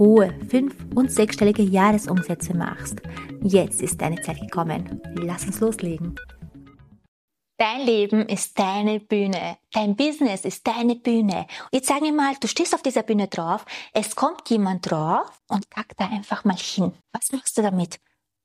hohe fünf- und sechsstellige Jahresumsätze machst. Jetzt ist deine Zeit gekommen. Lass uns loslegen. Dein Leben ist deine Bühne. Dein Business ist deine Bühne. Jetzt sag mir mal, du stehst auf dieser Bühne drauf, es kommt jemand drauf und kack da einfach mal hin. Was machst du damit?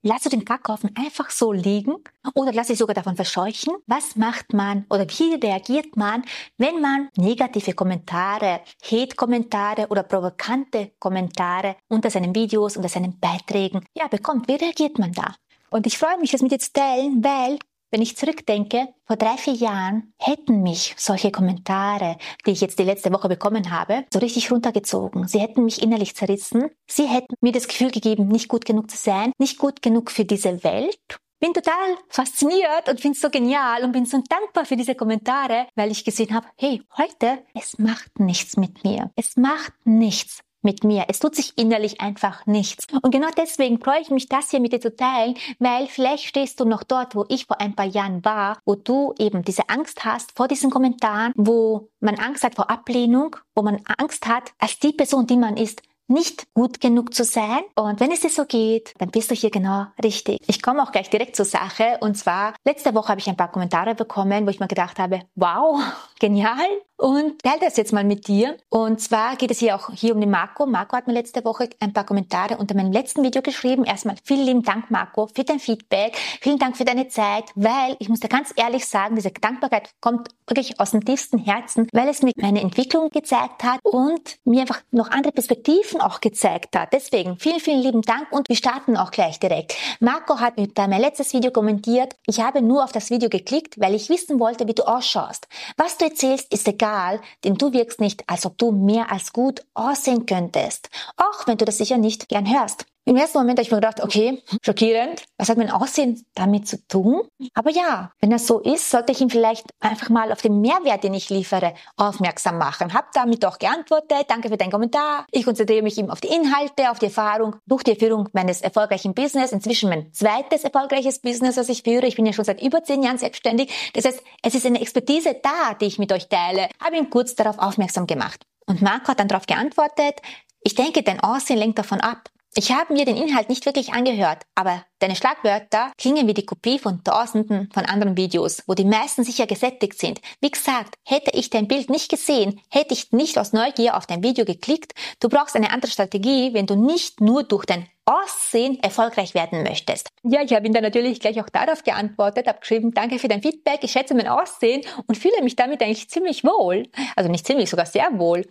Lass du den Kackhaufen einfach so liegen oder lass dich sogar davon verscheuchen? Was macht man oder wie reagiert man, wenn man negative Kommentare, Hate-Kommentare oder provokante Kommentare unter seinen Videos, unter seinen Beiträgen ja, bekommt? Wie reagiert man da? Und ich freue mich, das mit dir zu teilen, weil wenn ich zurückdenke, vor drei, vier Jahren hätten mich solche Kommentare, die ich jetzt die letzte Woche bekommen habe, so richtig runtergezogen. Sie hätten mich innerlich zerrissen. Sie hätten mir das Gefühl gegeben, nicht gut genug zu sein, nicht gut genug für diese Welt bin total fasziniert und finde so genial und bin so dankbar für diese Kommentare, weil ich gesehen habe, hey, heute, es macht nichts mit mir. Es macht nichts mit mir. Es tut sich innerlich einfach nichts. Und genau deswegen freue ich mich, das hier mit dir zu teilen, weil vielleicht stehst du noch dort, wo ich vor ein paar Jahren war, wo du eben diese Angst hast vor diesen Kommentaren, wo man Angst hat vor Ablehnung, wo man Angst hat, als die Person, die man ist, nicht gut genug zu sein. Und wenn es dir so geht, dann bist du hier genau richtig. Ich komme auch gleich direkt zur Sache. Und zwar, letzte Woche habe ich ein paar Kommentare bekommen, wo ich mir gedacht habe, wow, genial. Und teile das jetzt mal mit dir. Und zwar geht es hier auch hier um den Marco. Marco hat mir letzte Woche ein paar Kommentare unter meinem letzten Video geschrieben. Erstmal vielen lieben Dank, Marco, für dein Feedback. Vielen Dank für deine Zeit, weil ich muss dir ganz ehrlich sagen, diese Dankbarkeit kommt wirklich aus dem tiefsten Herzen, weil es mir meine Entwicklung gezeigt hat und mir einfach noch andere Perspektiven auch gezeigt hat. Deswegen vielen, vielen lieben Dank und wir starten auch gleich direkt. Marco hat mit mein letztes Video kommentiert. Ich habe nur auf das Video geklickt, weil ich wissen wollte, wie du ausschaust. Was du erzählst, ist egal egal, denn du wirkst nicht, als ob du mehr als gut aussehen könntest, auch wenn du das sicher nicht gern hörst. Im ersten Moment habe ich mir gedacht, okay, schockierend. Was hat mein Aussehen damit zu tun? Aber ja, wenn das so ist, sollte ich ihm vielleicht einfach mal auf den Mehrwert, den ich liefere, aufmerksam machen. Hab damit auch geantwortet. Danke für deinen Kommentar. Ich konzentriere mich eben auf die Inhalte, auf die Erfahrung durch die Erführung meines erfolgreichen Business. Inzwischen mein zweites erfolgreiches Business, das ich führe. Ich bin ja schon seit über zehn Jahren selbstständig. Das heißt, es ist eine Expertise da, die ich mit euch teile. Habe ihn kurz darauf aufmerksam gemacht. Und Marco hat dann darauf geantwortet, ich denke, dein Aussehen lenkt davon ab. Ich habe mir den Inhalt nicht wirklich angehört, aber deine Schlagwörter klingen wie die Kopie von tausenden von anderen Videos, wo die meisten sicher gesättigt sind. Wie gesagt, hätte ich dein Bild nicht gesehen, hätte ich nicht aus Neugier auf dein Video geklickt. Du brauchst eine andere Strategie, wenn du nicht nur durch dein Aussehen erfolgreich werden möchtest. Ja, ich habe ihn dann natürlich gleich auch darauf geantwortet, habe geschrieben, danke für dein Feedback, ich schätze mein Aussehen und fühle mich damit eigentlich ziemlich wohl. Also nicht ziemlich, sogar sehr wohl.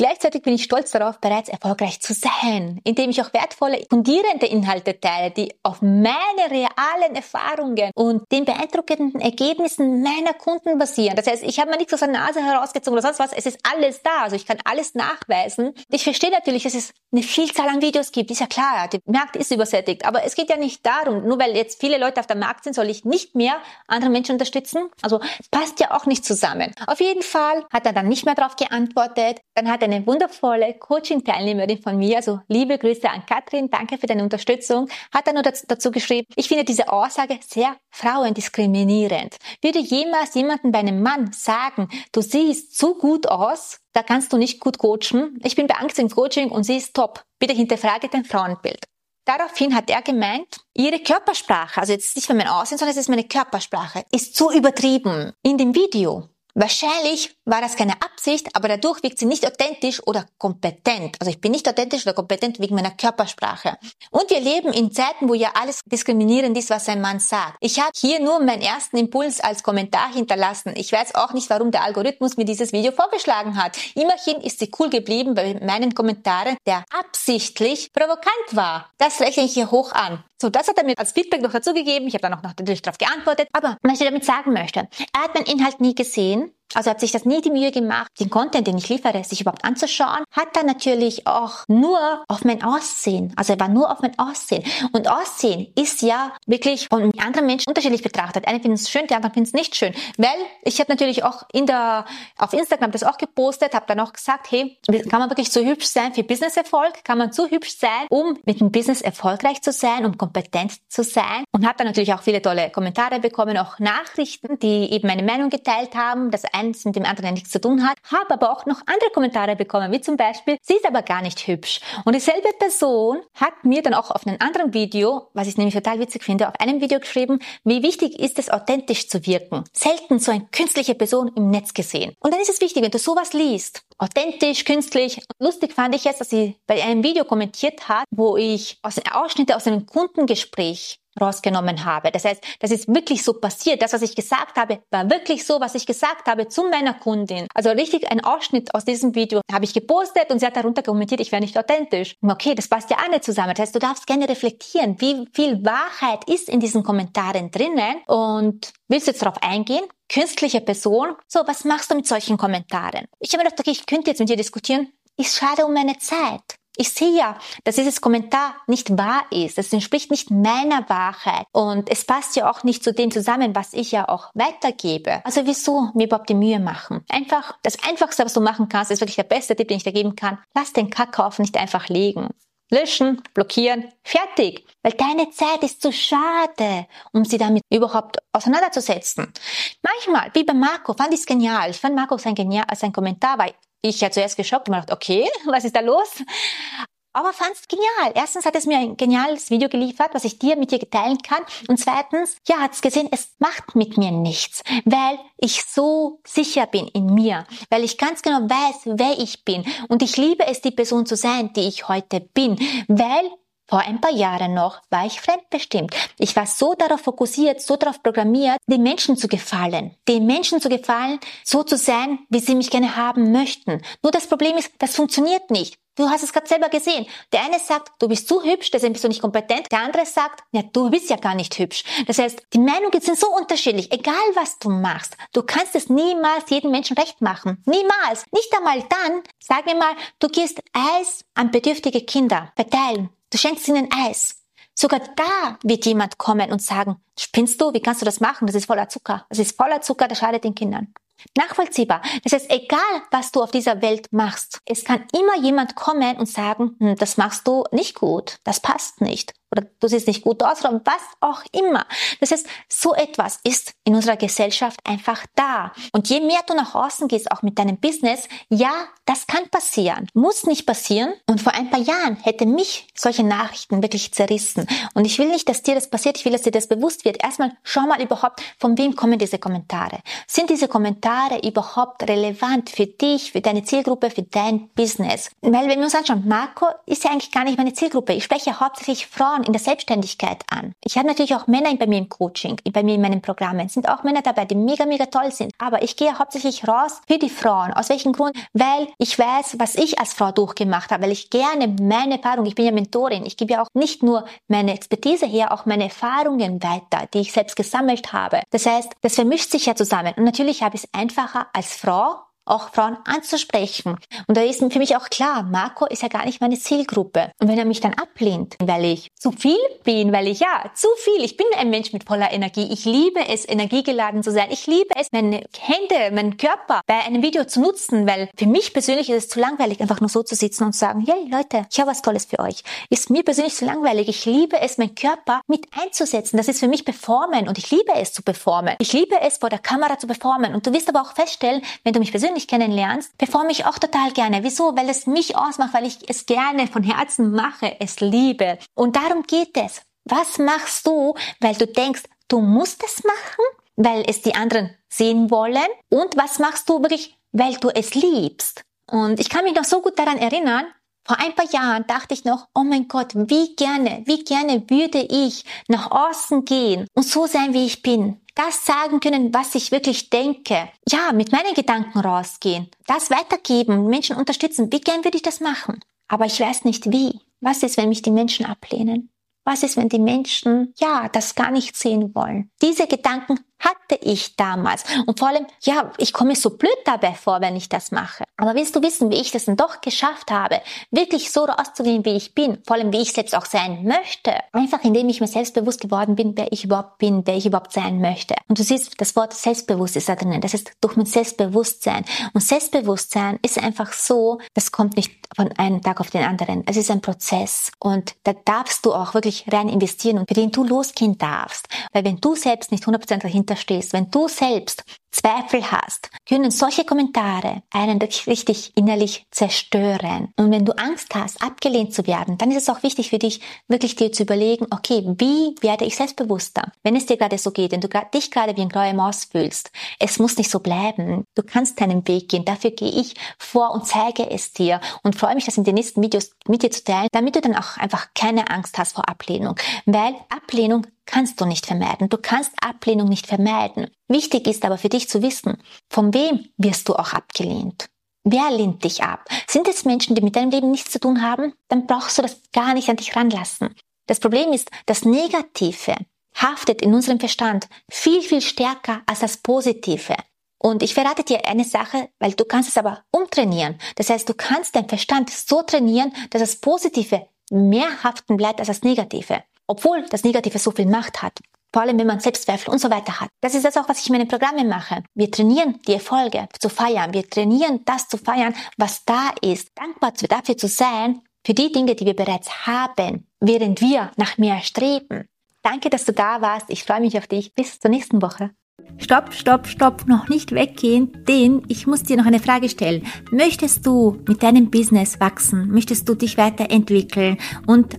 Gleichzeitig bin ich stolz darauf, bereits erfolgreich zu sein, indem ich auch wertvolle, fundierende Inhalte teile, die auf meine realen Erfahrungen und den beeindruckenden Ergebnissen meiner Kunden basieren. Das heißt, ich habe mir nichts aus der Nase herausgezogen oder sonst was. Es ist alles da. Also ich kann alles nachweisen. Ich verstehe natürlich, dass es eine Vielzahl an Videos gibt. Ist ja klar, der Markt ist übersättigt. Aber es geht ja nicht darum, nur weil jetzt viele Leute auf dem Markt sind, soll ich nicht mehr andere Menschen unterstützen. Also passt ja auch nicht zusammen. Auf jeden Fall hat er dann nicht mehr darauf geantwortet. Dann hat hat eine wundervolle Coaching-Teilnehmerin von mir, also liebe Grüße an Katrin, danke für deine Unterstützung, hat er nur dazu geschrieben, ich finde diese Aussage sehr frauendiskriminierend. Würde jemals jemanden bei einem Mann sagen, du siehst zu gut aus, da kannst du nicht gut coachen. Ich bin bei Angst im Coaching und sie ist top. Bitte hinterfrage dein Frauenbild. Daraufhin hat er gemeint, ihre Körpersprache, also jetzt nicht mehr mein Aussehen, sondern es ist meine Körpersprache, ist zu übertrieben. In dem Video Wahrscheinlich war das keine Absicht, aber dadurch wirkt sie nicht authentisch oder kompetent. Also ich bin nicht authentisch oder kompetent wegen meiner Körpersprache. Und wir leben in Zeiten, wo ja alles diskriminierend ist, was ein Mann sagt. Ich habe hier nur meinen ersten Impuls als Kommentar hinterlassen. Ich weiß auch nicht, warum der Algorithmus mir dieses Video vorgeschlagen hat. Immerhin ist sie cool geblieben bei meinen Kommentaren, der absichtlich provokant war. Das rechne ich hier hoch an. So, das hat er mir als Feedback noch dazu gegeben. Ich habe dann auch noch natürlich darauf geantwortet. Aber was ich damit sagen möchte, er hat meinen Inhalt nie gesehen. Also hat sich das nie die Mühe gemacht, den Content, den ich liefere, sich überhaupt anzuschauen. Hat dann natürlich auch nur auf mein Aussehen. Also er war nur auf mein Aussehen. Und Aussehen ist ja wirklich von anderen Menschen unterschiedlich betrachtet. Eine finden es schön, die anderen finden es nicht schön. Weil ich habe natürlich auch in der, auf Instagram das auch gepostet, habe dann auch gesagt, hey, kann man wirklich so hübsch sein für Businesserfolg? Kann man so hübsch sein, um mit dem Business erfolgreich zu sein, um kompetent zu sein? Und habe dann natürlich auch viele tolle Kommentare bekommen, auch Nachrichten, die eben meine Meinung geteilt haben, dass eins mit dem anderen nichts zu tun hat. Habe aber auch noch andere Kommentare bekommen, wie zum Beispiel, sie ist aber gar nicht hübsch. Und dieselbe Person hat mir dann auch auf einem anderen Video, was ich nämlich total witzig finde, auf einem Video geschrieben, wie wichtig ist es, authentisch zu wirken. Selten so eine künstliche Person im Netz gesehen. Und dann ist es wichtig, wenn du sowas liest, authentisch, künstlich. Lustig fand ich jetzt, dass sie bei einem Video kommentiert hat, wo ich aus Ausschnitte aus einem Kundengespräch rausgenommen habe. Das heißt, das ist wirklich so passiert. Das, was ich gesagt habe, war wirklich so, was ich gesagt habe zu meiner Kundin. Also richtig ein Ausschnitt aus diesem Video habe ich gepostet und sie hat darunter kommentiert, ich wäre nicht authentisch. Okay, das passt ja nicht zusammen. Das heißt, du darfst gerne reflektieren, wie viel Wahrheit ist in diesen Kommentaren drinnen und willst du jetzt darauf eingehen? Künstliche Person. So, was machst du mit solchen Kommentaren? Ich habe mir gedacht, okay, ich könnte jetzt mit dir diskutieren. Ich schade um meine Zeit. Ich sehe ja, dass dieses Kommentar nicht wahr ist. Es entspricht nicht meiner Wahrheit. Und es passt ja auch nicht zu dem zusammen, was ich ja auch weitergebe. Also wieso mir überhaupt die Mühe machen? Einfach, das Einfachste, was du machen kannst, ist wirklich der beste Tipp, den ich dir geben kann. Lass den Kackauf nicht einfach liegen. Löschen, blockieren, fertig. Weil deine Zeit ist zu schade, um sie damit überhaupt auseinanderzusetzen. Manchmal, wie bei Marco, fand ich es genial. Ich fand Marco sein, genial, sein Kommentar war ich ja zuerst geschockt und mir gedacht, okay, was ist da los? Aber fand es genial. Erstens hat es mir ein geniales Video geliefert, was ich dir mit dir teilen kann. Und zweitens, ja, hat es gesehen, es macht mit mir nichts, weil ich so sicher bin in mir, weil ich ganz genau weiß, wer ich bin. Und ich liebe es, die Person zu sein, die ich heute bin, weil vor ein paar Jahren noch war ich fremdbestimmt. Ich war so darauf fokussiert, so darauf programmiert, den Menschen zu gefallen. Den Menschen zu gefallen, so zu sein, wie sie mich gerne haben möchten. Nur das Problem ist, das funktioniert nicht. Du hast es gerade selber gesehen. Der eine sagt, du bist zu hübsch, deswegen bist du nicht kompetent. Der andere sagt, ja, du bist ja gar nicht hübsch. Das heißt, die Meinungen sind so unterschiedlich, egal was du machst. Du kannst es niemals jedem Menschen recht machen. Niemals. Nicht einmal dann, sag mir mal, du gehst Eis an bedürftige Kinder verteilen. Du schenkst ihnen Eis. Sogar da wird jemand kommen und sagen, spinnst du? Wie kannst du das machen? Das ist voller Zucker. Das ist voller Zucker, das schadet den Kindern. Nachvollziehbar. Das heißt, egal was du auf dieser Welt machst, es kann immer jemand kommen und sagen, hm, das machst du nicht gut, das passt nicht oder du siehst nicht gut aus oder was auch immer. Das heißt, so etwas ist in unserer Gesellschaft einfach da. Und je mehr du nach außen gehst, auch mit deinem Business, ja, das kann passieren. Muss nicht passieren. Und vor ein paar Jahren hätte mich solche Nachrichten wirklich zerrissen. Und ich will nicht, dass dir das passiert. Ich will, dass dir das bewusst wird. Erstmal schau mal überhaupt, von wem kommen diese Kommentare. Sind diese Kommentare überhaupt relevant für dich, für deine Zielgruppe, für dein Business? Weil wenn wir uns anschauen, Marco ist ja eigentlich gar nicht meine Zielgruppe. Ich spreche hauptsächlich Frauen Frauen in der Selbstständigkeit an. Ich habe natürlich auch Männer bei mir im Coaching, bei mir in meinen Programmen. Es sind auch Männer dabei, die mega, mega toll sind. Aber ich gehe hauptsächlich raus für die Frauen. Aus welchem Grund? Weil ich weiß, was ich als Frau durchgemacht habe, weil ich gerne meine Erfahrung, ich bin ja Mentorin, ich gebe ja auch nicht nur meine Expertise her, auch meine Erfahrungen weiter, die ich selbst gesammelt habe. Das heißt, das vermischt sich ja zusammen. Und natürlich habe ich es einfacher als Frau auch Frauen anzusprechen. Und da ist für mich auch klar, Marco ist ja gar nicht meine Zielgruppe. Und wenn er mich dann ablehnt, weil ich zu viel bin, weil ich ja zu viel, ich bin ein Mensch mit voller Energie. Ich liebe es, energiegeladen zu sein. Ich liebe es, meine Hände, meinen Körper bei einem Video zu nutzen, weil für mich persönlich ist es zu langweilig, einfach nur so zu sitzen und zu sagen, hey Leute, ich habe was Tolles für euch. Ist mir persönlich zu langweilig. Ich liebe es, meinen Körper mit einzusetzen. Das ist für mich performen und ich liebe es zu performen. Ich liebe es, vor der Kamera zu performen. Und du wirst aber auch feststellen, wenn du mich persönlich persönlich kennenlernst, performe ich auch total gerne. Wieso? Weil es mich ausmacht, weil ich es gerne von Herzen mache, es liebe. Und darum geht es. Was machst du, weil du denkst, du musst es machen, weil es die anderen sehen wollen? Und was machst du wirklich, weil du es liebst? Und ich kann mich noch so gut daran erinnern, vor ein paar Jahren dachte ich noch, oh mein Gott, wie gerne, wie gerne würde ich nach außen gehen und so sein, wie ich bin das sagen können, was ich wirklich denke. Ja, mit meinen Gedanken rausgehen, das weitergeben, Menschen unterstützen. Wie gern würde ich das machen? Aber ich weiß nicht wie. Was ist, wenn mich die Menschen ablehnen? Was ist, wenn die Menschen, ja, das gar nicht sehen wollen? Diese Gedanken hatte ich damals. Und vor allem, ja, ich komme so blöd dabei vor, wenn ich das mache. Aber willst du wissen, wie ich das dann doch geschafft habe, wirklich so rauszugehen, wie ich bin, vor allem wie ich selbst auch sein möchte, einfach indem ich mir selbstbewusst geworden bin, wer ich überhaupt bin, wer ich überhaupt sein möchte. Und du siehst, das Wort selbstbewusst ist da drinnen. Das ist durch mein Selbstbewusstsein. Und Selbstbewusstsein ist einfach so, das kommt nicht von einem Tag auf den anderen. Es ist ein Prozess. Und da darfst du auch wirklich rein investieren und für den du losgehen darfst. Weil wenn du selbst nicht 100% dahinter stehst, wenn du selbst Zweifel hast, können solche Kommentare einen richtig innerlich zerstören. Und wenn du Angst hast, abgelehnt zu werden, dann ist es auch wichtig für dich, wirklich dir zu überlegen, okay, wie werde ich selbstbewusster? Wenn es dir gerade so geht, wenn du dich gerade wie ein graue Maus fühlst, es muss nicht so bleiben. Du kannst deinen Weg gehen. Dafür gehe ich vor und zeige es dir und freue mich, das in den nächsten Videos mit dir zu teilen, damit du dann auch einfach keine Angst hast vor Ablehnung. Weil Ablehnung kannst du nicht vermeiden. Du kannst Ablehnung nicht vermeiden. Wichtig ist aber für dich zu wissen, von wem wirst du auch abgelehnt? Wer lehnt dich ab? Sind es Menschen, die mit deinem Leben nichts zu tun haben? Dann brauchst du das gar nicht an dich ranlassen. Das Problem ist, das Negative haftet in unserem Verstand viel, viel stärker als das Positive. Und ich verrate dir eine Sache, weil du kannst es aber umtrainieren. Das heißt, du kannst deinen Verstand so trainieren, dass das Positive mehr haften bleibt als das Negative obwohl das Negative so viel Macht hat. Vor allem, wenn man Selbstzweifel und so weiter hat. Das ist das auch, was ich in meinen Programmen mache. Wir trainieren die Erfolge zu feiern. Wir trainieren das zu feiern, was da ist. Dankbar dafür zu sein, für die Dinge, die wir bereits haben, während wir nach mehr streben. Danke, dass du da warst. Ich freue mich auf dich. Bis zur nächsten Woche. Stopp, stopp, stopp, noch nicht weggehen, denn ich muss dir noch eine Frage stellen. Möchtest du mit deinem Business wachsen? Möchtest du dich weiterentwickeln und